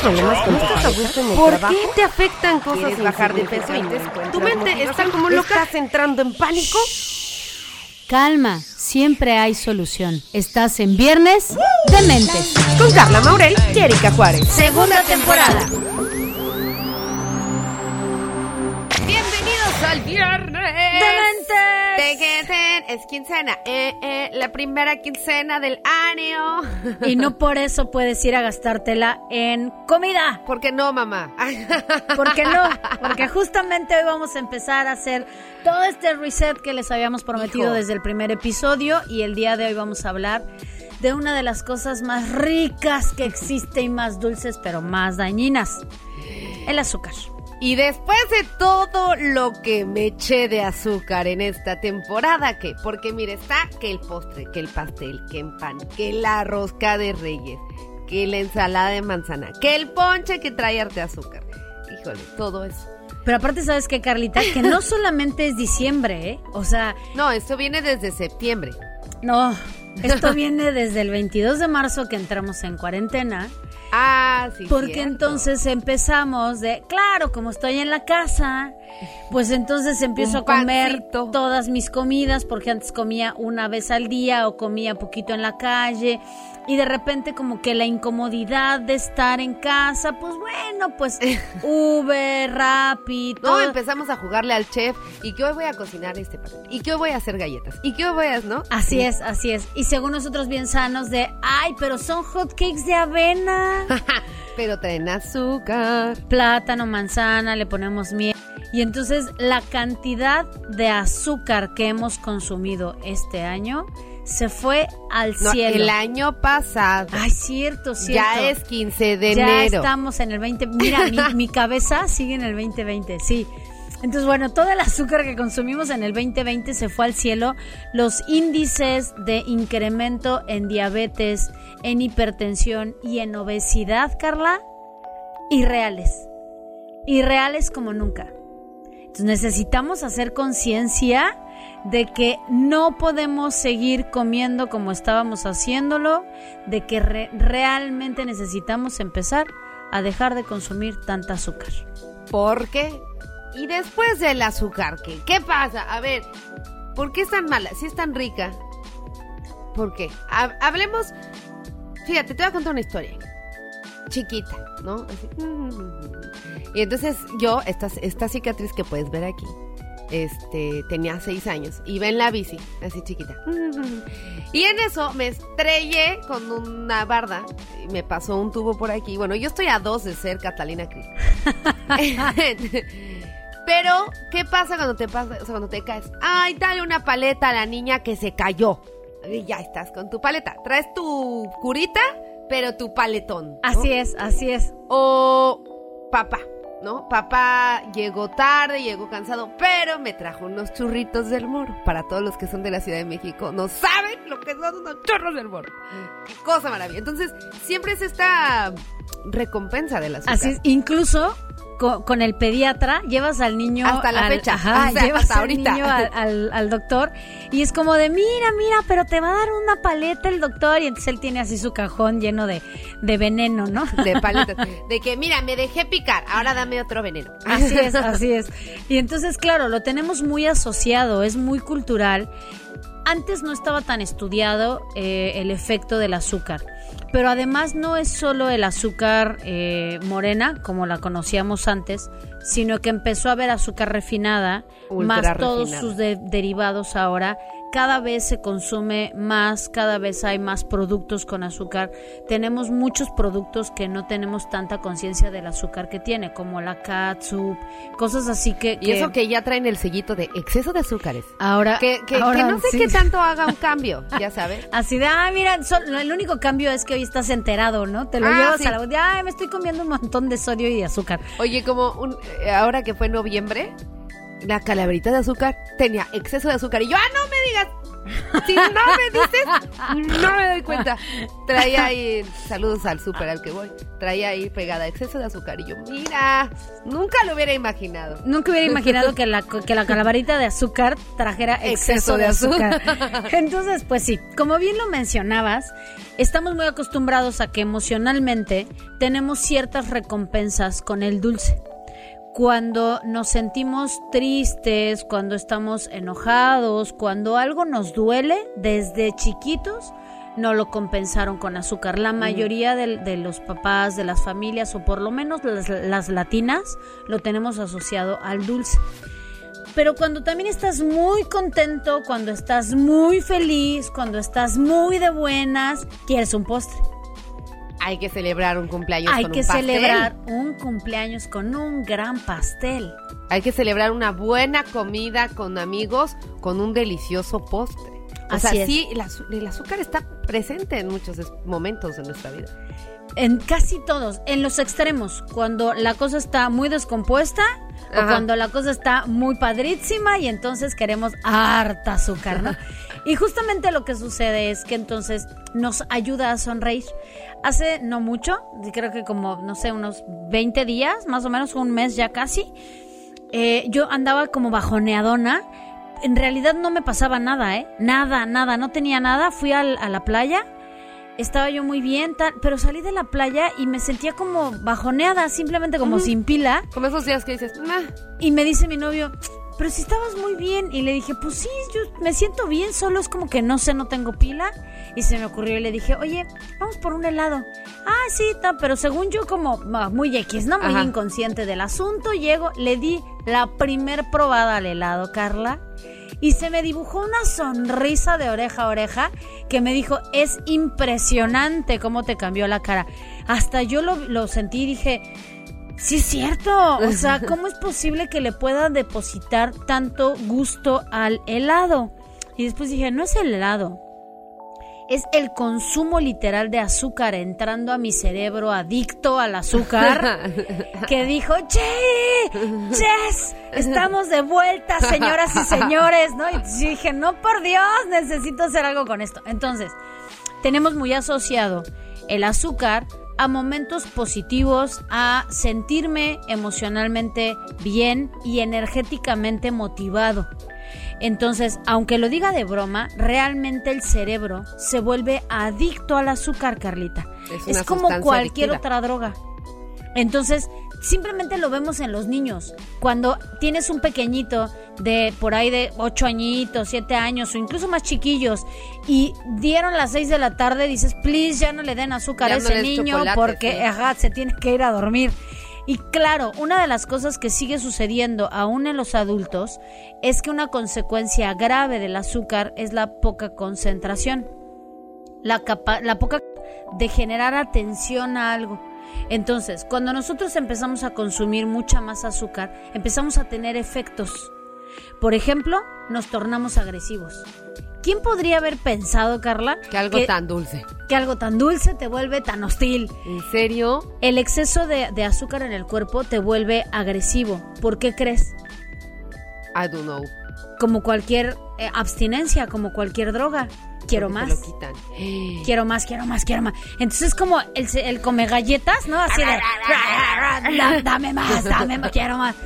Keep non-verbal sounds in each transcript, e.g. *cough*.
¿Tienes problemas con tu ¿Por trabajo? qué te afectan cosas ¿Quieres bajar de peso y Tu mente está como loca. ¿Estás entrando en pánico? Calma, siempre hay solución. Estás en Viernes de Mentes. Con Carla Maurel y Erika Juárez. Segunda temporada. Bienvenidos al viernes. ¡Dementes! Tequeten, Es quincena. Eh, eh, la primera quincena del año. Y no por eso puedes ir a gastártela en comida. ¿Por qué no, mamá? ¿Por qué no? Porque *laughs* justamente hoy vamos a empezar a hacer todo este reset que les habíamos prometido Hijo. desde el primer episodio y el día de hoy vamos a hablar de una de las cosas más ricas que existe y más dulces, pero más dañinas. El azúcar. Y después de todo lo que me eché de azúcar en esta temporada, ¿qué? Porque mire, está que el postre, que el pastel, que el pan, que la rosca de reyes, que la ensalada de manzana, que el ponche que trae arte azúcar. Híjole, todo eso. Pero aparte, ¿sabes qué, Carlita? Que no *laughs* solamente es diciembre, ¿eh? O sea, No, esto viene desde septiembre. no. Esto viene desde el 22 de marzo que entramos en cuarentena. Ah, sí. Porque cierto. entonces empezamos de, claro, como estoy en la casa, pues entonces empiezo a comer todas mis comidas, porque antes comía una vez al día o comía poquito en la calle, y de repente como que la incomodidad de estar en casa, pues bueno, pues *laughs* Uber, Rappi, No, empezamos a jugarle al chef y que hoy voy a cocinar este pastel y que hoy voy a hacer galletas y que hoy voy a, ¿no? Así es, así es. Y según nosotros bien sanos de, ay, pero son hot cakes de avena. *laughs* Pero traen azúcar. plátano, manzana, le ponemos miel. Y entonces la cantidad de azúcar que hemos consumido este año se fue al No, cielo. el año pasado. Ay, cierto, cierto. ya es 15 de Ya enero. estamos en el 20. Mira, mi, mi cabeza sigue en el 2020, sí. Entonces, bueno, todo el azúcar que consumimos en el 2020 se fue al cielo. Los índices de incremento en diabetes, en hipertensión y en obesidad, Carla, irreales. Irreales como nunca. Entonces, necesitamos hacer conciencia de que no podemos seguir comiendo como estábamos haciéndolo, de que re- realmente necesitamos empezar a dejar de consumir tanta azúcar. ¿Por qué? Y después del azúcar, ¿qué? ¿Qué pasa? A ver, ¿por qué es tan mala? Si es tan rica. ¿Por qué? Ha- hablemos. Fíjate, te voy a contar una historia. Chiquita, ¿no? Así. Y entonces yo, esta, esta cicatriz que puedes ver aquí, este, tenía seis años. Iba en la bici, así chiquita. Y en eso me estrellé con una barda. Y me pasó un tubo por aquí. Bueno, yo estoy a dos de ser Catalina Cris. *laughs* *laughs* Pero, ¿qué pasa cuando te pasa, o sea, cuando te caes? Ay, dale una paleta a la niña que se cayó. Y ya estás con tu paleta. Traes tu curita, pero tu paletón. ¿no? Así es, así es. O papá, ¿no? Papá llegó tarde, llegó cansado, pero me trajo unos churritos del moro. Para todos los que son de la Ciudad de México, no saben lo que son unos churros del moro. Qué cosa maravilla. Entonces, siempre es esta recompensa de la azúcar. Así es. Incluso co- con, el pediatra llevas al niño Hasta la al- fecha, ajá, o sea, llevas hasta al ahorita. niño al, al- al doctor y es como de mira mira pero te va a dar una paleta el doctor y entonces él tiene así su cajón lleno de, de veneno no de paletas. *laughs* De que, mira, me dejé picar, ahora dame otro veneno. Así es, *laughs* así es. Y entonces, claro, lo tenemos muy asociado, es muy cultural. Antes no estaba tan estudiado eh, el efecto del azúcar, pero además no es solo el azúcar eh, morena, como la conocíamos antes, sino que empezó a haber azúcar refinada, Ultra más todos sus de- derivados ahora. Cada vez se consume más, cada vez hay más productos con azúcar. Tenemos muchos productos que no tenemos tanta conciencia del azúcar que tiene, como la catsup, cosas así que... Y eso que ya traen el sellito de exceso de azúcares. ahora, Que, que, no sé sí. qué tanto haga un cambio, ya sabes. *laughs* Así de, ah, mira, el único cambio es que hoy estás enterado, ¿no? Te lo Ah, llevas sí. a la... de, Ay, me estoy comiendo un montón de sodio y de azúcar. Oye, como un, eh, ahora que fue noviembre, la calaverita de azúcar tenía exceso de azúcar. Y yo, ah, no me digas. Si no me dices, no me doy cuenta. Traía ahí, saludos al súper al que voy, traía ahí pegada exceso de azúcar. Y yo, mira, nunca lo hubiera imaginado. Nunca hubiera imaginado que la, que la calabarita de azúcar trajera exceso, de azúcar. *laughs* Entonces, pues sí, como bien lo mencionabas, estamos muy acostumbrados a que emocionalmente tenemos ciertas recompensas con el dulce. Cuando nos sentimos tristes, cuando estamos enojados, cuando algo nos duele, desde chiquitos no lo compensaron con azúcar. La mayoría de, de los papás, de las familias, o por lo menos las, las latinas, lo tenemos asociado al dulce. Pero cuando también estás muy contento, cuando estás muy feliz, cuando estás muy de buenas, quieres un postre. Hay que celebrar un cumpleaños Hay con que un pastel. celebrar un cumpleaños con un gran pastel. Hay que celebrar una buena comida con amigos con un delicioso postre. O Así sea, es. sí, el, azúcar está presente en muchos momentos de nuestra vida. En casi todos, en los extremos, cuando la cosa está muy descompuesta o cuando la cosa está muy padrísima y entonces queremos harta azúcar, ¿no? *laughs* y justamente lo que sucede es que entonces nos ayuda a sonreír. Hace no mucho, creo que como, no sé, unos 20 días, más o menos un mes ya casi, eh, yo andaba como bajoneadona. En realidad no me pasaba nada, ¿eh? Nada, nada, no tenía nada. Fui al- a la playa, estaba yo muy bien, tal, pero salí de la playa y me sentía como bajoneada, simplemente como sin pila. Como esos días que dices, "Nah". Y me dice mi novio, pero si estabas muy bien. Y le dije, pues sí, yo me siento bien, solo es como que no sé, no tengo pila. Y se me ocurrió y le dije, oye, vamos por un helado. Ah, sí, pero según yo como ah, muy X, ¿no? Muy Ajá. inconsciente del asunto, llego, le di la primer probada al helado, Carla. Y se me dibujó una sonrisa de oreja a oreja que me dijo, es impresionante cómo te cambió la cara. Hasta yo lo, lo sentí y dije, Sí, es cierto. O sea, *laughs* ¿cómo es posible que le pueda depositar tanto gusto al helado? Y después dije, no es el helado. Es el consumo literal de azúcar entrando a mi cerebro adicto al azúcar *laughs* que dijo, ¡Che! ¡Yes! Estamos de vuelta, señoras y señores, ¿no? Y dije, no, por Dios, necesito hacer algo con esto. Entonces, tenemos muy asociado el azúcar a momentos positivos, a sentirme emocionalmente bien y energéticamente motivado. Entonces, aunque lo diga de broma, realmente el cerebro se vuelve adicto al azúcar, Carlita. Es como cualquier adictiva. otra droga. Entonces, simplemente lo vemos en los niños. Cuando tienes un pequeñito de por ahí de 8 añitos, 7 años o incluso más chiquillos y dieron las 6 de la tarde, dices, please, ya no le den azúcar Ya a ese niño porque sí. ajá, se tiene que ir a dormir. Y claro, una de las cosas que sigue sucediendo aún en los adultos es que una consecuencia grave del azúcar es la poca concentración la, capa- la poca de generar atención a algo. Entonces, cuando nosotros empezamos a consumir mucha más azúcar, empezamos a tener efectos. Por ejemplo, nos tornamos agresivos. ¿Quién podría haber pensado, Carla, Que algo tan dulce. que algo tan dulce te vuelve tan hostil? ¿En serio? El exceso de, de azúcar en el cuerpo te vuelve agresivo. ¿Por qué crees? I don't know. Como cualquier eh, abstinencia, como cualquier droga. Quiero más. te lo quitan. quiero más, quiero más, quiero más. Entonces es como el, el come galletas, ¿no? Así de, "Da- dame más, dame más, quiero más.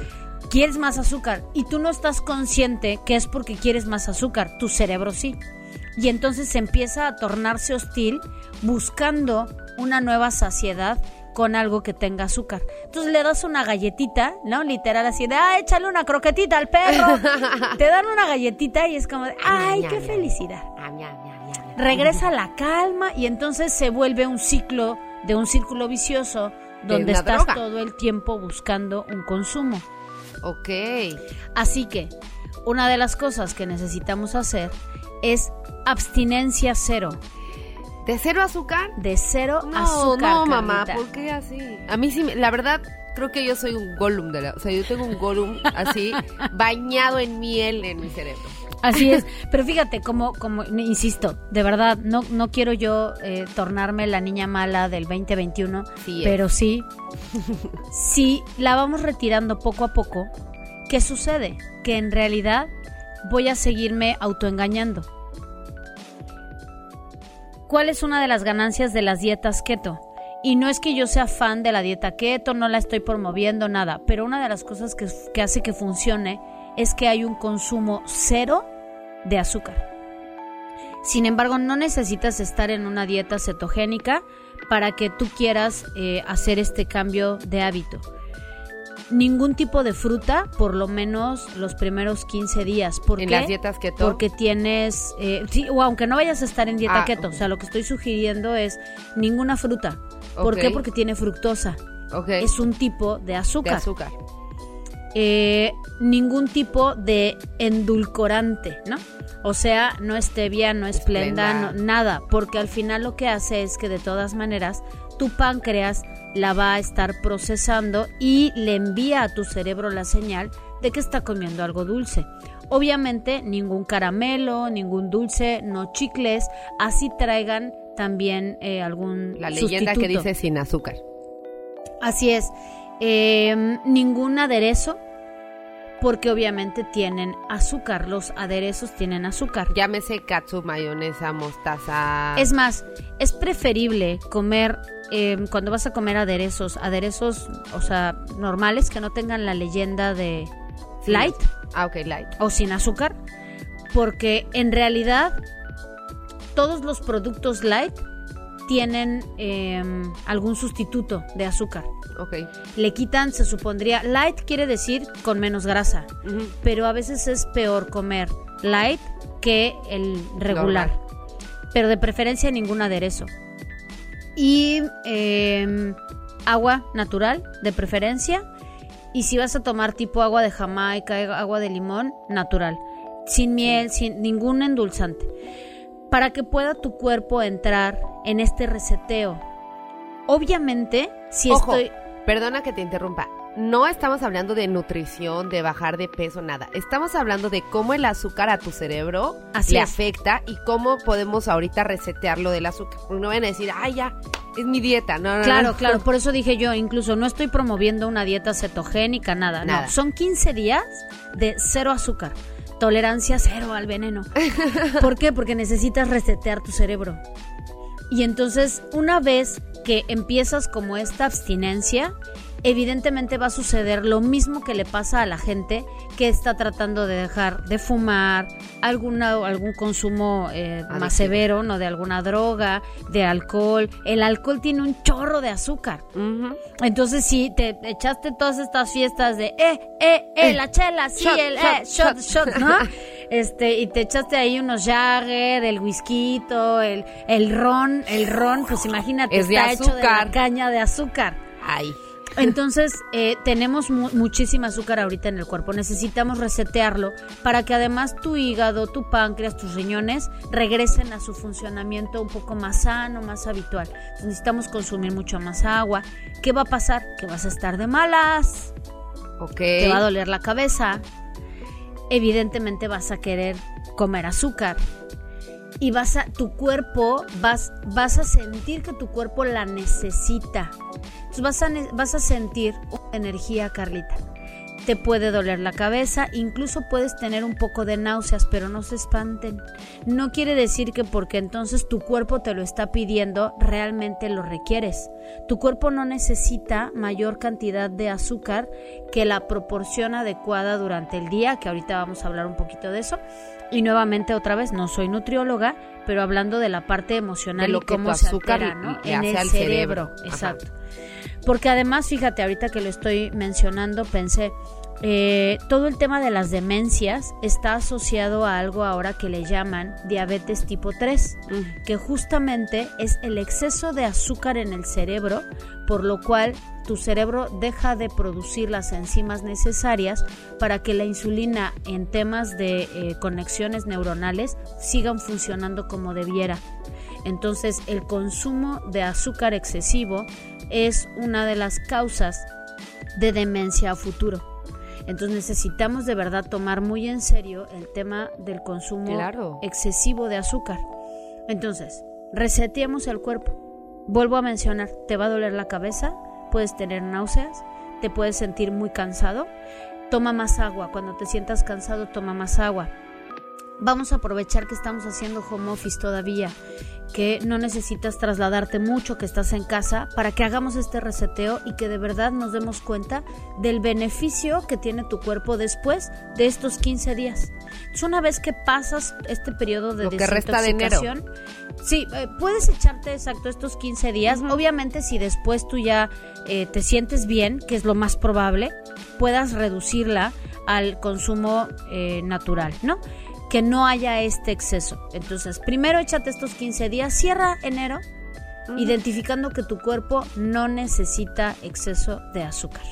Quieres más azúcar y tú no estás consciente que es porque quieres más azúcar, tu cerebro sí. Y entonces se empieza a tornarse hostil buscando una nueva saciedad con algo que tenga azúcar. Entonces le das una galletita, ¿no? Literal así de, ah, échale una croquetita al perro. *laughs* Te dan una galletita y es como de, ay, qué felicidad Regresa la calma y entonces se vuelve un ciclo de un círculo vicioso donde estás droga. todo el tiempo buscando un consumo. Ok. Así que una de las cosas que necesitamos hacer es abstinencia cero, ¿De cero azúcar? de cero No, azúcar. no, mamá. ¿por qué así? A mí sí, la verdad, creo que yo soy un Gollum de la... O sea, yo tengo un Gollum así, *laughs* bañado en miel en mi cerebro. Así es, *laughs* pero fíjate, como, como, insisto, de verdad, no, no quiero yo eh, tornarme la niña mala del 2021, Sí es. pero sí, si la vamos retirando poco a poco, ¿qué sucede? Que en realidad voy a seguirme autoengañando. ¿cuál es una de las ganancias de las dietas keto? Y no es que yo sea fan de la dieta keto, no la estoy promoviendo, nada, pero una de las cosas que, que hace que funcione es que hay un consumo cero de azúcar. Sin embargo, no necesitas estar en una dieta cetogénica para que tú quieras eh, hacer este cambio de hábito. Ningún tipo de fruta, por lo menos los primeros 15 días. ¿Por en qué? las dietas keto. Porque tienes, eh, sí, o aunque no vayas a estar en dieta Ah, keto, o sea, lo que estoy sugiriendo es ninguna fruta. ¿Por qué? Porque tiene fructosa. Ok. Es un tipo de de azúcar. azúcar. Eh, ningún tipo de endulcorante, ¿no? O sea, no stevia, no esplenda, Esplenda. no- nada, porque al final lo que hace es que de todas maneras tu páncreas la va a estar procesando y le envía a tu cerebro la señal de que está comiendo algo dulce. Obviamente ningún caramelo, ningún dulce, no chicles, así traigan también eh, algún La leyenda que dice sin azúcar. Así es. Eh, ningún aderezo, porque obviamente tienen azúcar. Los aderezos tienen azúcar. Llámese katsu, mayonesa, mostaza. Es más, es preferible comer, eh, cuando vas a comer aderezos, aderezos, o sea, normales, que no tengan la leyenda de light Ah, ok, light. o sin azúcar, porque en realidad todos los productos light tienen eh, algún sustituto de azúcar. Ok. le quitan, se supondría, light quiere decir con menos grasa, pero a veces es peor comer light que el regular, Normal. pero de preferencia ningún aderezo. Y eh, agua natural, de preferencia, y si vas a tomar tipo agua de Jamaica, agua de limón, natural, sin miel, sin ningún endulzante, para que pueda tu cuerpo entrar en este reseteo. Obviamente, si Ojo, estoy... perdona que te interrumpa. No estamos hablando de nutrición, de bajar de peso, nada. Estamos hablando de cómo el azúcar a tu cerebro Así le es. afecta y cómo podemos ahorita resetearlo del azúcar. No van a decir, ay, ya, es mi dieta. No, no, Claro, no. claro, por eso dije yo, incluso no estoy promoviendo una dieta cetogénica, nada, Nada. no, son 15 días de cero azúcar, tolerancia cero al veneno. *laughs* ¿Por qué? Porque necesitas resetear tu cerebro. Y entonces, una vez que empiezas como esta abstinencia, evidentemente va a suceder lo mismo que le pasa a la gente que está tratando de dejar de fumar, alguna, algún consumo eh, más severo, ¿no? De alguna droga, de alcohol. El alcohol tiene un chorro de azúcar. Entonces, si te echaste todas estas fiestas de, eh, eh, eh, la chela, sí, Shot, el, eh, shot, shot, shot, ¿no? *laughs* Este, y te echaste ahí unos Jagger, el whisky, el, el ron, el ron, pues imagínate, Es de está hecho de la caña de azúcar. Ay. Entonces, eh, tenemos mu- muchísima azúcar ahorita en el cuerpo. Necesitamos resetearlo para que además tu hígado, tu páncreas, tus riñones regresen a su funcionamiento un poco más sano, más habitual. Entonces, necesitamos consumir mucho más agua. ¿Qué va a pasar? Que vas a estar de malas, Ok. te va a doler la cabeza. Evidentemente vas a querer comer azúcar. Y vas a, tu cuerpo, vas, vas a sentir que tu cuerpo la necesita. Entonces vas a, vas a sentir energía, Carlita. Te puede doler la cabeza, incluso puedes tener un poco de náuseas, pero no se espanten. No quiere decir que porque entonces tu cuerpo te lo está pidiendo, realmente lo requieres. Tu cuerpo no necesita mayor cantidad de azúcar que la proporción adecuada durante el día, que ahorita vamos a hablar un poquito de eso. Y nuevamente otra vez, no soy nutrióloga, pero hablando de la parte emocional De lo y que cómo tu se azúcar altera, ¿no? le En el al cerebro, cerebro. Exacto. Porque además, fíjate, ahorita que lo estoy mencionando, pensé, eh, todo el tema de las demencias está asociado a algo ahora que le llaman diabetes tipo 3, Ujú. que justamente es el exceso de azúcar en el cerebro, por lo cual tu cerebro deja de producir las enzimas necesarias para que la insulina en temas de eh, conexiones neuronales sigan funcionando como debiera. Entonces el consumo de azúcar excesivo es una de las causas de demencia a futuro. Entonces necesitamos de verdad tomar muy en serio el tema del consumo Claro. excesivo de azúcar. Entonces, reseteamos el cuerpo. Vuelvo a mencionar, te va a doler la cabeza, puedes tener náuseas, te puedes sentir muy cansado. Toma más agua, cuando te sientas cansado toma más agua. Vamos a aprovechar que estamos haciendo home office todavía, que no necesitas trasladarte mucho, que estás en casa, para que hagamos este reseteo y que de verdad nos demos cuenta del beneficio que tiene tu cuerpo después de estos 15 días. Entonces, una vez que pasas este periodo de Lo que resta de desintoxicación, Sí, eh, puedes echarte exacto estos 15 días. Obviamente, si después tú ya eh, te sientes bien, que es lo más probable, puedas reducirla al consumo eh, natural, ¿no? Que no haya este exceso. Entonces, primero échate estos 15 días, cierra enero, identificando que tu cuerpo no necesita exceso de azúcar.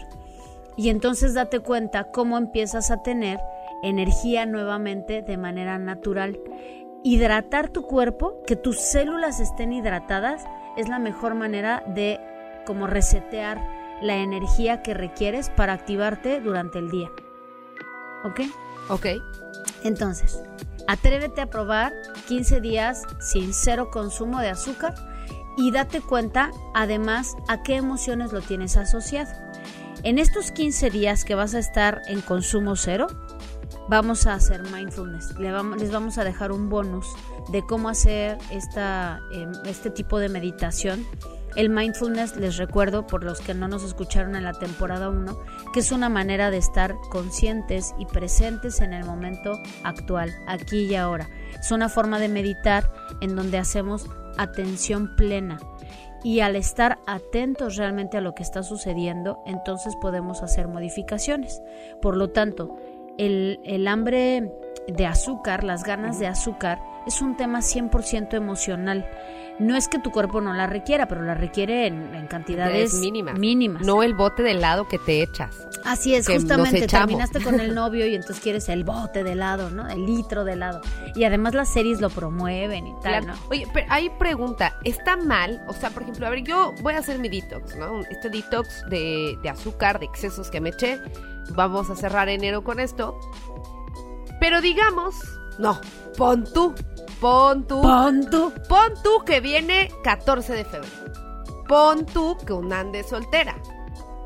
Y entonces date cuenta cómo empiezas a tener energía nuevamente de manera natural. Hidratar tu cuerpo, que tus células estén hidratadas, es la mejor manera de como resetear la energía que requieres para activarte durante el día. ¿Ok? Ok. Entonces, atrévete a probar 15 días sin cero consumo de azúcar y date cuenta además a qué emociones lo tienes asociado. En estos 15 días que vas a estar en consumo cero, vamos a hacer mindfulness. Les vamos a dejar un bonus de cómo hacer esta, eh, este tipo de meditación. El mindfulness, les recuerdo, por los que no nos escucharon en la temporada 1, que es una manera de estar conscientes y presentes en el momento actual, aquí y ahora. Es una forma de meditar en donde hacemos atención plena. Y al estar atentos realmente a lo que está sucediendo, entonces podemos hacer modificaciones. Por lo tanto, el, el hambre de azúcar, las ganas de azúcar, es un tema 100% emocional. No es que tu cuerpo no la requiera, pero la requiere en, en cantidades mínimas. mínimas. No el bote de helado que te echas. Así es, justamente terminaste con el *laughs* novio y entonces quieres el bote de helado, ¿no? El litro de helado. Y además las series lo promueven y tal. ¿no? Oye, pero hay pregunta, ¿está mal? O sea, por ejemplo, a ver, yo voy a hacer mi detox, ¿no? Este detox de, de azúcar, de excesos que me eché. Vamos a cerrar enero con esto. Pero digamos, no, pon tú, pon tú, Pon tú. pon tú que viene 14 de febrero. Pon tú que un ande soltera.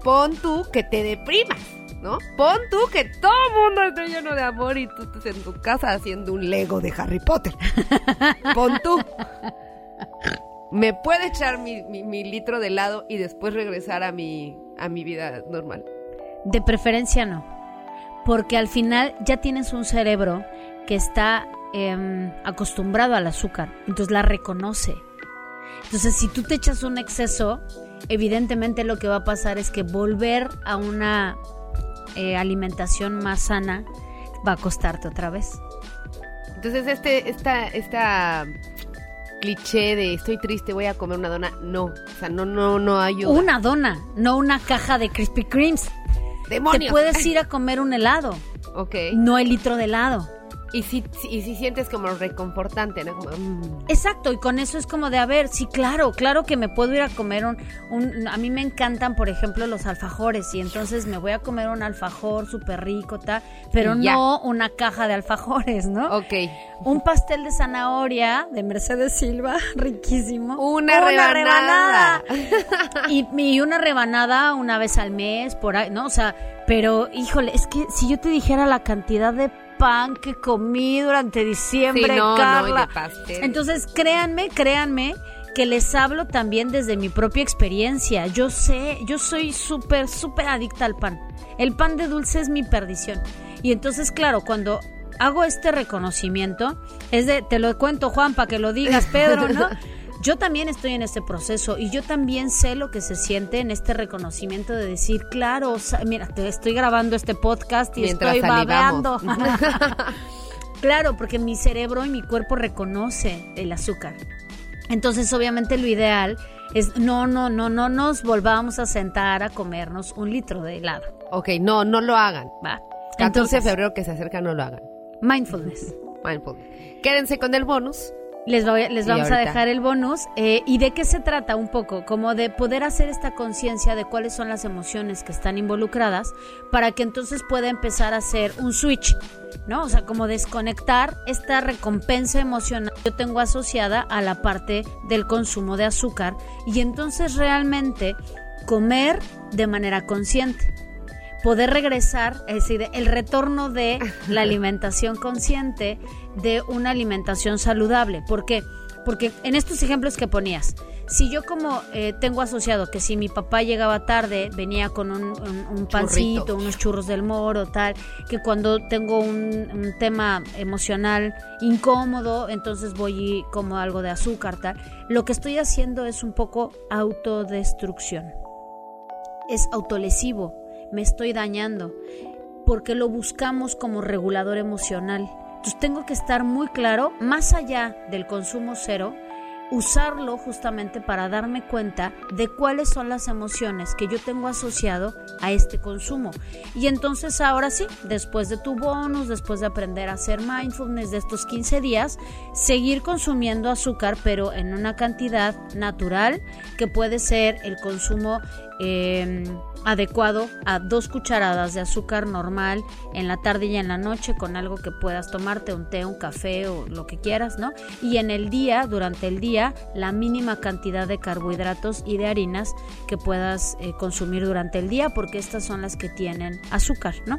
Pon tú que te deprimas, ¿no? Pon tú que todo el mundo esté lleno de amor y tú estés en tu casa haciendo un Lego de Harry Potter. *laughs* Pon tú. Me puede echar mi, mi- mi litro de helado y después regresar a mi, a mi vida normal. De preferencia no. Porque al final ya tienes un cerebro que está em, acostumbrado al azúcar. Entonces la reconoce. Entonces si tú te echas un exceso, evidentemente lo que va a pasar es que volver a una eh, alimentación más sana va a costarte otra vez. Entonces, este, esta, esta cliché de estoy triste, voy a comer una dona, no. O sea, no, no, no ayuda. Una dona, no una caja de Krispy Kremes. ¡Demonios! Te puedes ir a comer un helado, Ok. no el litro de helado. Y si, y si sientes como reconfortante, ¿no? Como, mm. Exacto, y con eso es como de, a ver, sí, claro, claro que me puedo ir a comer un, un- a mí me encantan, por ejemplo, los alfajores, y entonces me voy a comer un alfajor súper rico, ta, pero no una caja de alfajores, ¿no? Ok. Un pastel de zanahoria de Mercedes Silva, *laughs* riquísimo. Una, rebanada. y, y una rebanada una vez al mes, por ahí, ¿no? O sea, pero híjole, es que si yo te dijera la cantidad de pan que comí durante diciembre, Sí, no, Carla. Entonces, créanme, créanme que les hablo también desde mi propia experiencia. Yo sé, yo soy súper, súper adicta al pan. El pan de dulce es mi perdición. Y entonces, claro, cuando hago este reconocimiento, es de, te lo cuento Juan, para que lo digas, Pedro, ¿no? *laughs* Yo también estoy en este proceso y yo también sé lo que se siente en este reconocimiento de decir, claro, o sea, mira, te estoy grabando este podcast y Mientras estoy babeando. *laughs* *laughs* Claro, porque mi cerebro y mi cuerpo reconoce el azúcar. Entonces, obviamente lo ideal es no, no, no, no nos volvamos a sentar a comernos un litro de helado, Ok, no, no lo hagan. ¿va? 14 de febrero que se acerca, no lo hagan. mindfulness. *laughs* Mindful. Quédense con el bonus. Les, voy- les vamos a dejar el bonus. eh, ¿Y de qué se trata un poco? Como de poder hacer esta conciencia de cuáles son las emociones que están involucradas para que entonces pueda empezar a hacer un switch, ¿no? O sea, como desconectar esta recompensa emocional que yo tengo asociada a la parte del consumo de azúcar y entonces realmente comer de manera consciente. Poder regresar, es decir, el retorno de la alimentación consciente de una alimentación saludable. ¿Por qué? Porque en estos ejemplos que ponías, si yo como eh, tengo asociado que si mi papá llegaba tarde, venía con un, un- un pancito, Churrito. unos churros del moro, tal, que cuando tengo un, un tema emocional incómodo, entonces voy y como algo de azúcar, tal, lo que estoy haciendo es un poco autodestrucción. Es autolesivo, me estoy dañando, porque lo buscamos como regulador emocional. Entonces tengo que estar muy claro, más allá del consumo cero, usarlo justamente para darme cuenta de cuáles son las emociones que yo tengo asociado a este consumo. Y entonces ahora sí, después de tu bonus, después de aprender a hacer mindfulness de estos 15 días, seguir consumiendo azúcar, pero en una cantidad natural que puede ser el consumo eh, adecuado a dos cucharadas de azúcar normal en la tarde y en la noche con algo que puedas tomarte, un té, un café o lo que quieras, ¿no? Y en el día, durante el día, la mínima cantidad de carbohidratos y de harinas que puedas eh, consumir durante el día porque estas son las que tienen azúcar, ¿no?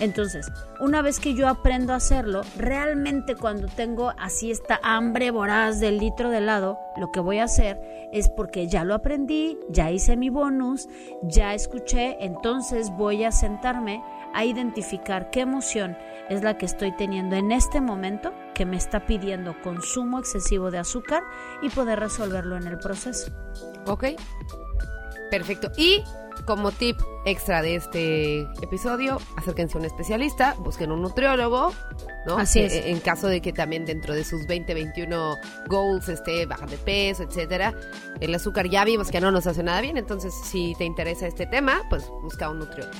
Entonces, una vez que yo aprendo a hacerlo, realmente cuando tengo así esta hambre voraz del litro de helado, lo que voy a hacer es porque ya lo aprendí, ya hice mi bonus, ya escuché, entonces voy a sentarme a identificar qué emoción es la que estoy teniendo en este momento que me está pidiendo consumo excesivo de azúcar y poder resolverlo en el proceso. ¿Ok? Perfecto. Y como tip extra de este episodio, acérquense a un especialista, busquen un nutriólogo, ¿no? Así Que, es. eh, En caso de que también dentro de sus 20, 21 goals esté bajar de peso, etcétera. El azúcar ya vimos que no nos hace nada bien, entonces si te interesa este tema, pues busca un nutriólogo.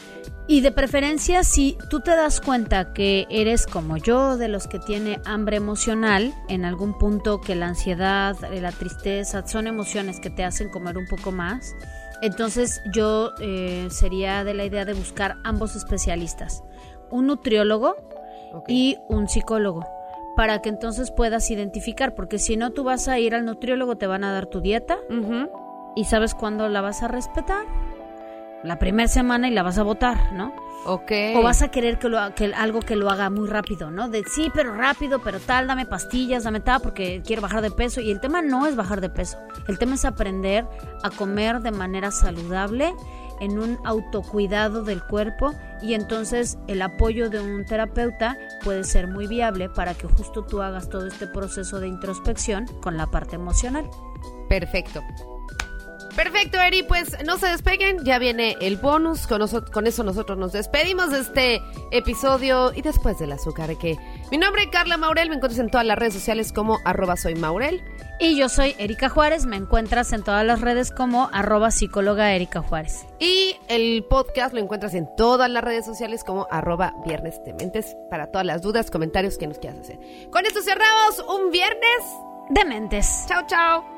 Y de preferencia, si tú te das cuenta que eres como yo, de los que tiene hambre emocional, en algún punto que la ansiedad, eh, la tristeza, son emociones que te hacen comer un poco más, entonces yo eh, sería de la idea de buscar ambos especialistas, un nutriólogo y un psicólogo, para que entonces puedas identificar, porque si no tú vas a ir al nutriólogo, te van a dar tu dieta y sabes cuándo la vas a respetar. La primera semana y la vas a votar, ¿no? Ok. O vas a querer que, lo, que algo que lo haga muy rápido, ¿no? De sí, pero rápido, pero tal, dame pastillas, dame tal, porque quiero bajar de peso. Y el tema no es bajar de peso. El tema es aprender a comer de manera saludable, en un autocuidado del cuerpo. Y entonces el apoyo de un terapeuta puede ser muy viable para que justo tú hagas todo este proceso de introspección con la parte emocional. Perfecto. Perfecto, Eri, pues no se despeguen, ya viene el bonus, con, eso nosotros nos despedimos de este episodio y después del azúcar que mi nombre es Carla Maurel, me encuentras en todas las redes sociales como arroba soy Maurel. Y yo soy Erika Juárez, me encuentras en todas las redes como arroba psicóloga Erika Juárez. Y el podcast lo encuentras en todas las redes sociales como arroba viernes de mentes para todas las dudas, comentarios que nos quieras hacer. Con esto cerramos un viernes. Dementes. Chao, chao.